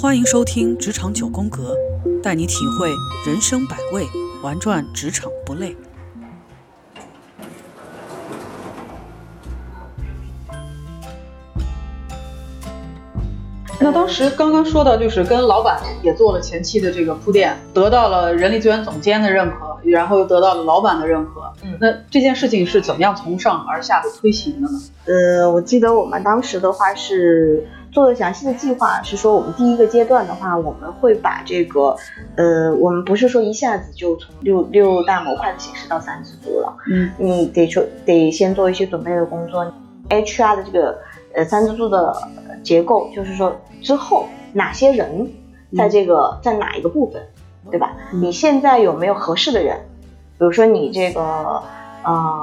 欢迎收听《职场九宫格》，带你体会人生百味，玩转职场不累。那当时刚刚说到，就是跟老板也做了前期的这个铺垫，得到了人力资源总监的认可，然后又得到了老板的认可。嗯那这件事情是怎么样从上而下的推行的呢？呃，我记得我们当时的话是做了详细的计划，是说我们第一个阶段的话，我们会把这个，呃，我们不是说一下子就从六六大模块的形式到三支柱了，嗯你得做得先做一些准备的工作。HR 的这个呃三支柱的呃结构，就是说之后哪些人在这个、在哪一个部分，对吧？嗯你现在有没有合适的人？比如说你这个呃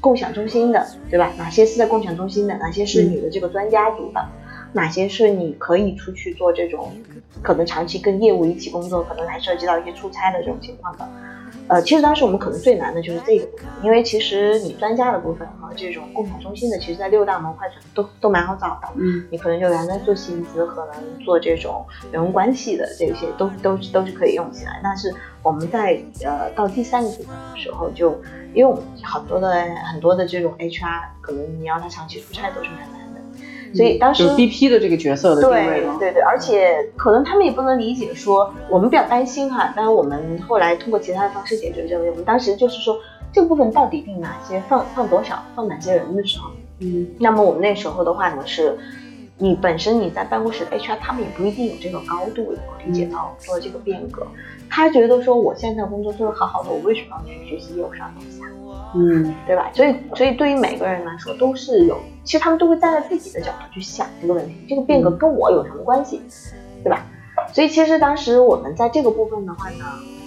共享中心的，对吧？哪些是在共享中心的？哪些是你的这个专家组的？哪些是你可以出去做这种可能长期跟业务一起工作，可能还涉及到一些出差的这种情况的？呃，其实当时我们可能最难的就是这个部分，因为其实你专家的部分和这种共享中心的，其实在六大模块都都蛮好找的。嗯你可能就原来做薪资，可能做这种员工关系的这些，都都都是可以用起来。但是我们在呃到第三个部分的时候就，因为我们很多的很多的这种 HR，可能你要他长期出差都是蛮难的，所以当时就是 BP 的这个角色的定位吗？对对对，而且可能他们也不能理解说，我们比较担心哈，但是我们后来通过其他的方式解决这个问题。我们当时就是说，这个部分到底定哪些，放放多少，放哪些人的时候，嗯那么我们那时候的话呢是，你本身你在办公室的 HR，他们也不一定有这个高度能够理解到做这个变革。他觉得说，我现在工作做得好好的，我为什么要去学习业务上的东西啊？嗯对吧？所以，所以对于每个人来说都是有，其实他们都会站在自己的角度去想这个问题，这个变革跟我有什么关系，对吧？所以其实当时我们在这个部分的话呢，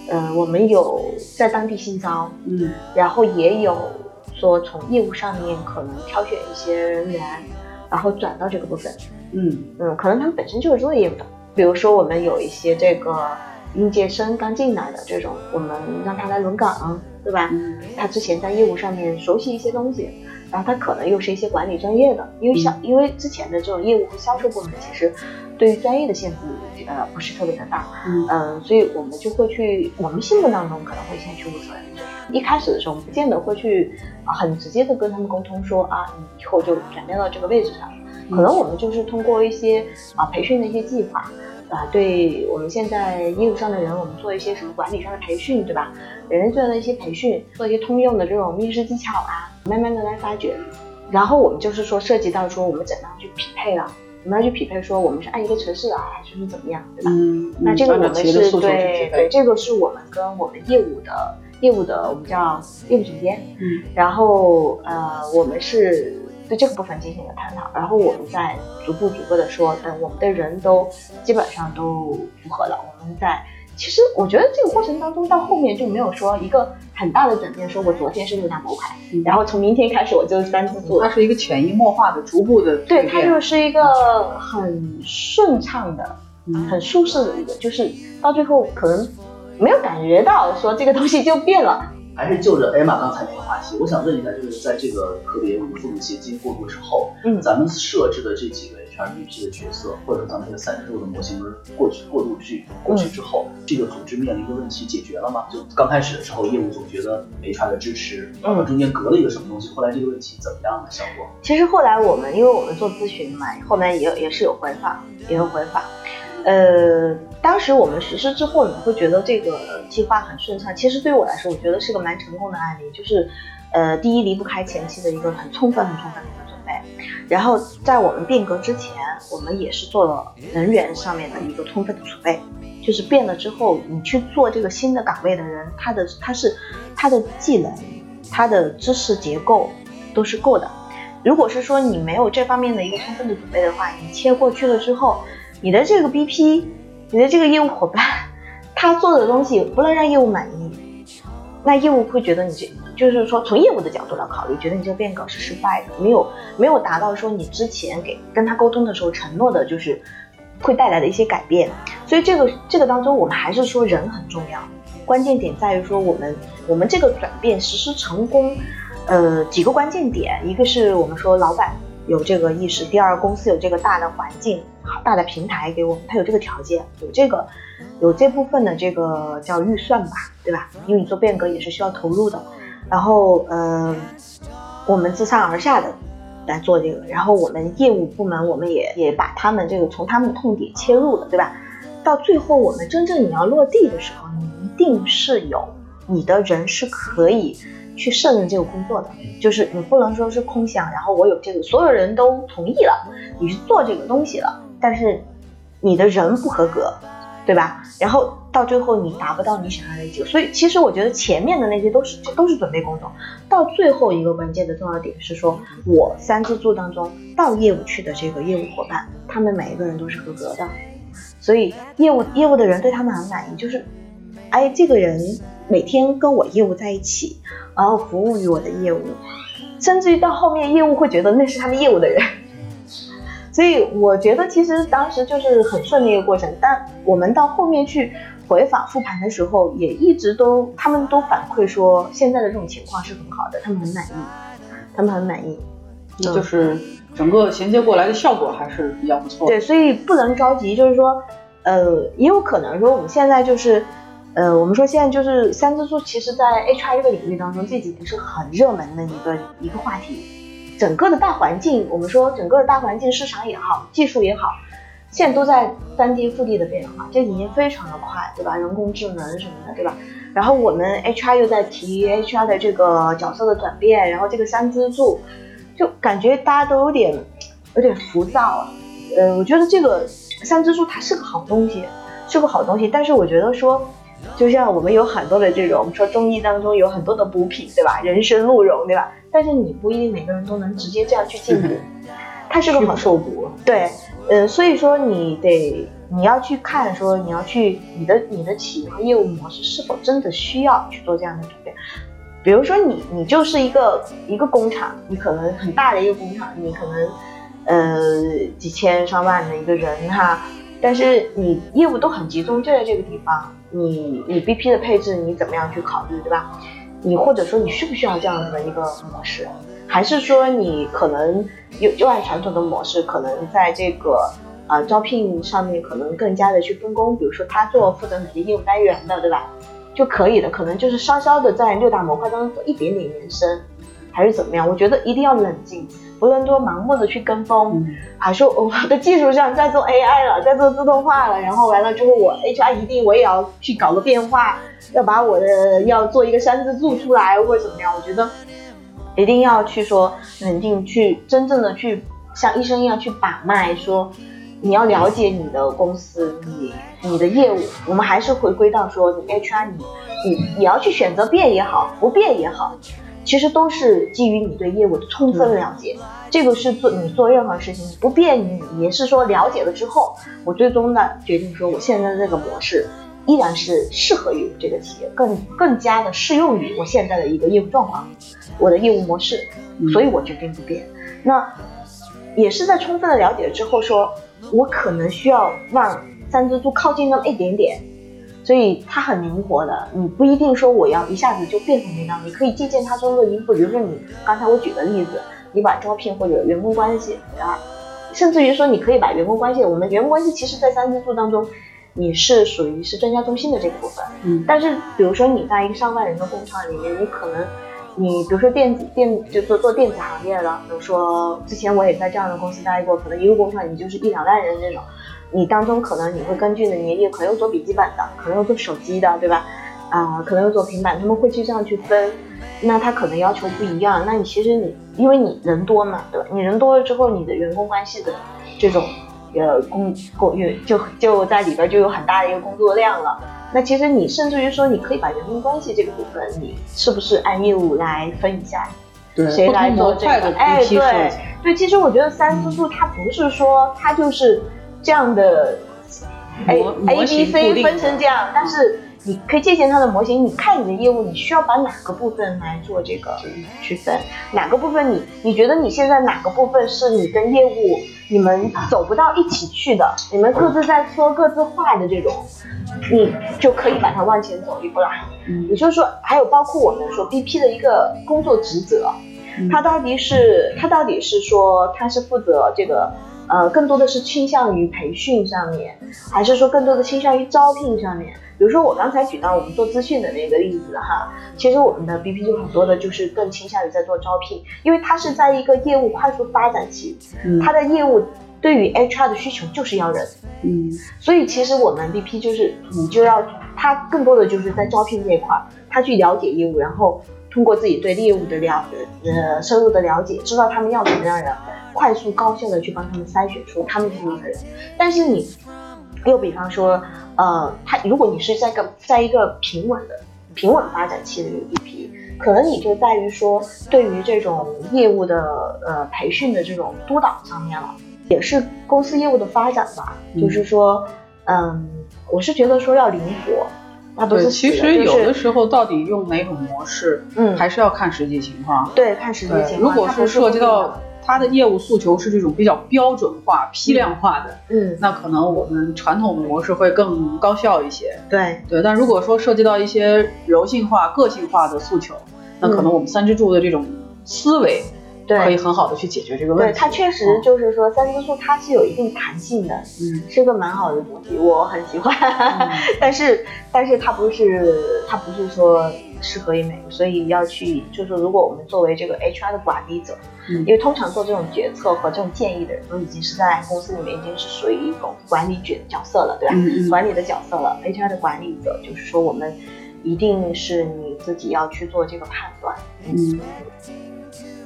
呃，我们有在当地新招，嗯然后也有说从业务上面可能挑选一些人员，然后转到这个部分，嗯嗯，可能他们本身就是做业务的，比如说我们有一些这个应届生刚进来的这种，我们让他来轮岗，对吧？嗯他之前在业务上面熟悉一些东西，然后他可能又是一些管理专业的，因为销、因为之前的这种业务和销售部门其实对于专业的限制呃不是特别的大，嗯嗯、所以我们就会去，我们心目当中可能会先去务主任这样。一开始的时候，我们不见得会去啊很直接的跟他们沟通说啊，你以后就转变到这个位置上，可能我们就是通过一些啊培训的一些计划。啊，对我们现在业务上的人，我们做一些什么管理上的培训，对吧？人力资源的一些培训，做一些通用的这种面试技巧啊，慢慢的来发掘。然后我们就是说涉及到说我们怎么样去匹配了，我们要去匹配说我们是按一个城市啊，还是怎么样，对吧？嗯，那这个我们是对对，这个是我们跟我们业务的业务的我们叫业务总监，嗯然后呃我们是对这个部分进行了探讨，然后我们再逐步逐步的说，等我们的人都基本上都符合了，我们再。其实我觉得这个过程当中，到后面就没有说一个很大的转变，说我昨天是六大模块，嗯然后从明天开始我就是三支柱了它。是一个潜移默化的、逐步的对，它就是一个很顺畅的、嗯很舒适的一个，就是到最后可能没有感觉到说这个东西就变了。还是就着艾玛刚才那个话题，我想问一下，就是在这个特别无缝衔接过渡之后，嗯咱们设置的这几个 HRBP 的角色，或者说咱们这个三十度的模型过去过渡去过去之后，这个组织面临的问题解决了吗？就刚开始的时候，业务总觉得 HR 的支持，嗯中间隔了一个什么东西，后来这个问题怎么样的？效果？其实后来我们因为我们做咨询嘛，后面也有也是有回访，也有回访。呃，当时我们实施之后，你会觉得这个计划很顺畅。其实对我来说，我觉得是个蛮成功的案例，就是呃，第一离不开前期的一个很充分、很充分的一个准备，然后在我们变革之前，我们也是做了人员上面的一个充分的储备。就是变了之后，你去做这个新的岗位的人，他的他是他的技能、他的知识结构都是够的。如果是说你没有这方面的一个充分的准备的话，你切过去了之后，你的这个 BP，你的这个业务伙伴，他做的东西不能让业务满意，那业务会觉得你这就是说从业务的角度来考虑，觉得你这个变革是失败的，没有没有达到说你之前给跟他沟通的时候承诺的，就是会带来的一些改变。所以这个这个当中，我们还是说人很重要，关键点在于说我们我们这个转变实施成功。呃几个关键点，一个是我们说老板有这个意识，第二公司有这个大的环境、大的平台给我们，他有这个条件，有这个有这部分的这个叫预算吧，对吧？因为你做变革也是需要投入的。然后呃，我们自上而下的来做这个，然后我们业务部门我们也也把他们这个从他们的痛点切入了，对吧？到最后我们真正你要落地的时候，你一定是有你的人是可以去胜任这个工作的，就是你不能说是空想，然后我有这个所有人都同意了，你去做这个东西了，但是你的人不合格，对吧？然后到最后你达不到你想要的结果，所以其实我觉得前面的那些都是都是准备工作，到最后一个关键的重要点是说，我三支柱当中到业务去的这个业务伙伴，他们每一个人都是合格的。所以业务业务的人对他们很满意，就是，哎，这个人每天跟我业务在一起，然后服务于我的业务，甚至于到后面业务会觉得那是他们业务的人。所以我觉得其实当时就是很顺利一个过程，但我们到后面去回访复盘的时候，也一直都他们都反馈说现在的这种情况是很好的，他们很满意，他们很满意，就是。整个衔接过来的效果还是比较不错。对，所以不能着急，就是说，呃，也有可能说我们现在就是，呃，我们说现在就是三支柱，其实在 HR 这个领域当中这几年是很热门的一个一个话题。整个的大环境，我们说整个的大环境，市场也好，技术也好，现在都在翻天覆地的变化，这几年非常的快，对吧？人工智能什么的，对吧？然后我们 HR 又在提 HR 的这个角色的转变，然后这个三支柱。就感觉大家都有点有点浮躁，呃，我觉得这个三支柱它是个好东西，是个好东西，但是我觉得说，就像我们有很多的这种，我们说中医当中有很多的补品，对吧？人参鹿茸，对吧？但是你不一定每个人都能直接这样去进步，它是个好受补。对，呃，所以说你得你要去看说你要去你的你的企业和业务模式是否真的需要去做这样的转变。比如说你，你就是一个一个工厂，你可能很大的一个工厂，你可能呃几千上万的一个人哈，但是你业务都很集中，就在这个地方，你你 BP 的配置你怎么样去考虑，对吧？你或者说你需不需要这样子的一个模式，还是说你可能又又按传统的模式，可能在这个呃招聘上面可能更加的去分工，比如说他做负责哪些业务单元的，对吧？就可以的，可能就是稍稍的在六大模块当中做一点点延伸，还是怎么样？我觉得一定要冷静，不能说盲目的去跟风，还说我的技术上在做 AI 了，在做自动化了，然后完了之后我 HR 一定我也要去搞个变化，要把我的要做一个三字柱出来或者怎么样？我觉得一定要去说冷静，去真正的去像医生一样去把脉说。你要了解你的公司，你你的业务，我们还是回归到说，你 HR 你你你要去选择变也好，不变也好，其实都是基于你对业务的充分了解。这个是做你做任何事情不变，你也是说了解了之后，我最终呢决定说，我现在的这个模式依然是适合于这个企业，更更加的适用于我现在的一个业务状况，我的业务模式，所以我决定不变。那也是在充分的了解之后说。我可能需要让三只猪靠近那么一点点，所以它很灵活的。你不一定说我要一下子就变成那样，你可以借鉴它中的一步。比如说你刚才我举的例子，你把招聘或者员工关系啊，甚至于说你可以把员工关系，我们员工关系其实在三支柱当中，你是属于是专家中心的这个部分。嗯。但是比如说你在一个上万人的工厂里面，你可能你比如说电子电就做做电子行业的，比如说之前我也在这样的公司待过，可能一个工厂你就是一两万人这种，你当中可能你会根据你的年龄，可能有做笔记本的，可能有做手机的，对吧？啊，可能有做平板，他们会去这样去分，那他可能要求不一样，那你其实你因为你人多嘛，对吧？你人多了之后，你的员工关系的这种呃工工员就就在里边就有很大的一个工作量了。那其实你甚至于说，你可以把员工关系这个部分，你是不是按业务来分一下？对，谁来做这个？哎，对对，其实我觉得三支柱它不是说它就是这样的，A A B C 分成这样，但是你可以借鉴它的模型，你看你的业务，你需要把哪个部分来做这个区分，哪个部分你你觉得你现在哪个部分是你跟业务你们走不到一起去的，你们各自在说各自话的这种，你就可以把它往前走一步啦。嗯也就是说，还有包括我们说 BP 的一个工作职责，他到底是他到底是说他是负责这个呃更多的是倾向于培训上面，还是说更多的倾向于招聘上面？比如说我刚才举到我们做资讯的那个例子哈，其实我们的 BP 就很多的就是更倾向于在做招聘，因为它是在一个业务快速发展期，嗯。它的业务对于 HR 的需求就是要人，嗯。所以其实我们 BP 就是你就要他更多的就是在招聘这一块儿，他去了解业务，然后通过自己对业务的了呃深入的了解，知道他们要什么样的人，快速高效的去帮他们筛选出他们这样的人。但是你又比方说，呃，他如果你是在个在一个平稳的平稳发展期的一个 BP，可能你就在于说对于这种业务的呃培训的这种督导上面了。也是公司业务的发展吧，嗯就是说，嗯，我是觉得说要灵活，那不对，是其实有的时候到底用哪种模式，嗯还是要看实际情况。对看实际，情况。如果它不是涉及到他的业务诉求是这种比较标准化、批量化的，嗯，那可能我们传统的模式会更高效一些。对对，但如果说涉及到一些柔性化、个性化的诉求，那可能我们三支柱的这种思维可以很好的去解决这个问对，题。它确实就是说三支柱它是有一定弹性的，嗯，是个蛮好的东西，我很喜欢。嗯 但是但是它不是它不是说适合于每个，所以要去就是如果我们作为这个 HR 的管理者，嗯因为通常做这种决策和这种建议的人都已经是在公司里面已经是属于一种管理角角色了，对吧？嗯嗯管理的角色了，HR 的管理者就是说我们一定是你自己要去做这个判断。嗯，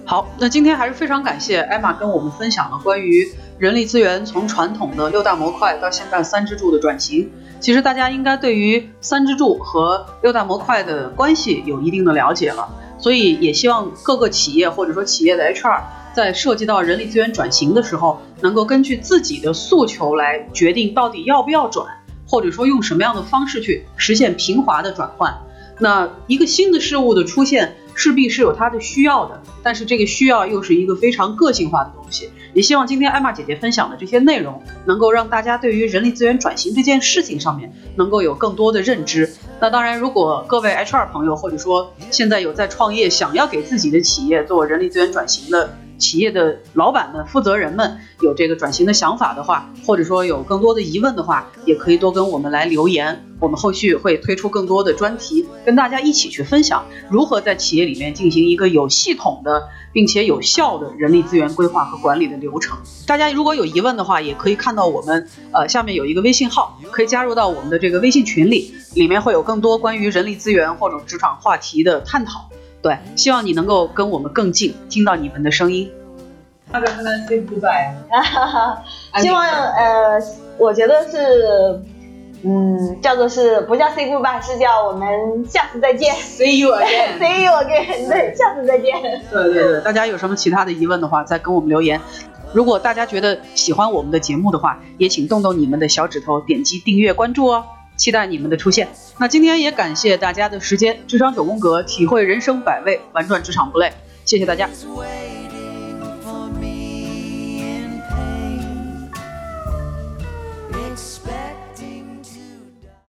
好，那今天还是非常感谢艾玛跟我们分享了关于人力资源从传统的六大模块到现在三支柱的转型。其实大家应该对于三支柱和六大模块的关系有一定的了解了，所以也希望各个企业或者说企业的 HR 在涉及到人力资源转型的时候，能够根据自己的诉求来决定到底要不要转，或者说用什么样的方式去实现平滑的转换。那一个新的事物的出现，势必是有它的需要的，但是这个需要又是一个非常个性化的东西。也希望今天艾玛姐姐分享的这些内容，能够让大家对于人力资源转型这件事情上面能够有更多的认知。那当然，如果各位 HR 朋友或者说现在有在创业，想要给自己的企业做人力资源转型的企业的老板们、负责人们有这个转型的想法的话，或者说有更多的疑问的话，也可以多跟我们来留言。我们后续会推出更多的专题，跟大家一起去分享如何在企业里面进行一个有系统的并且有效的人力资源规划和管理的流程。大家如果有疑问的话，也可以看到我们呃下面有一个微信号，可以加入到我们的这个微信群里，里面会有更多关于人力资源或者职场话题的探讨。对，希望你能够跟我们更近，听到你们的声音。那个跟他 say goodbye，希望呃，我觉得是，嗯，叫做是不叫 say goodbye，是叫我们下次再见 see you again。see you again，对，下次再见。对对对，大家有什么其他的疑问的话，再跟我们留言。如果大家觉得喜欢我们的节目的话，也请动动你们的小指头，点击订阅关注哦，期待你们的出现。那今天也感谢大家的时间，智商九宫格，体会人生百味，玩转职场不累，谢谢大家。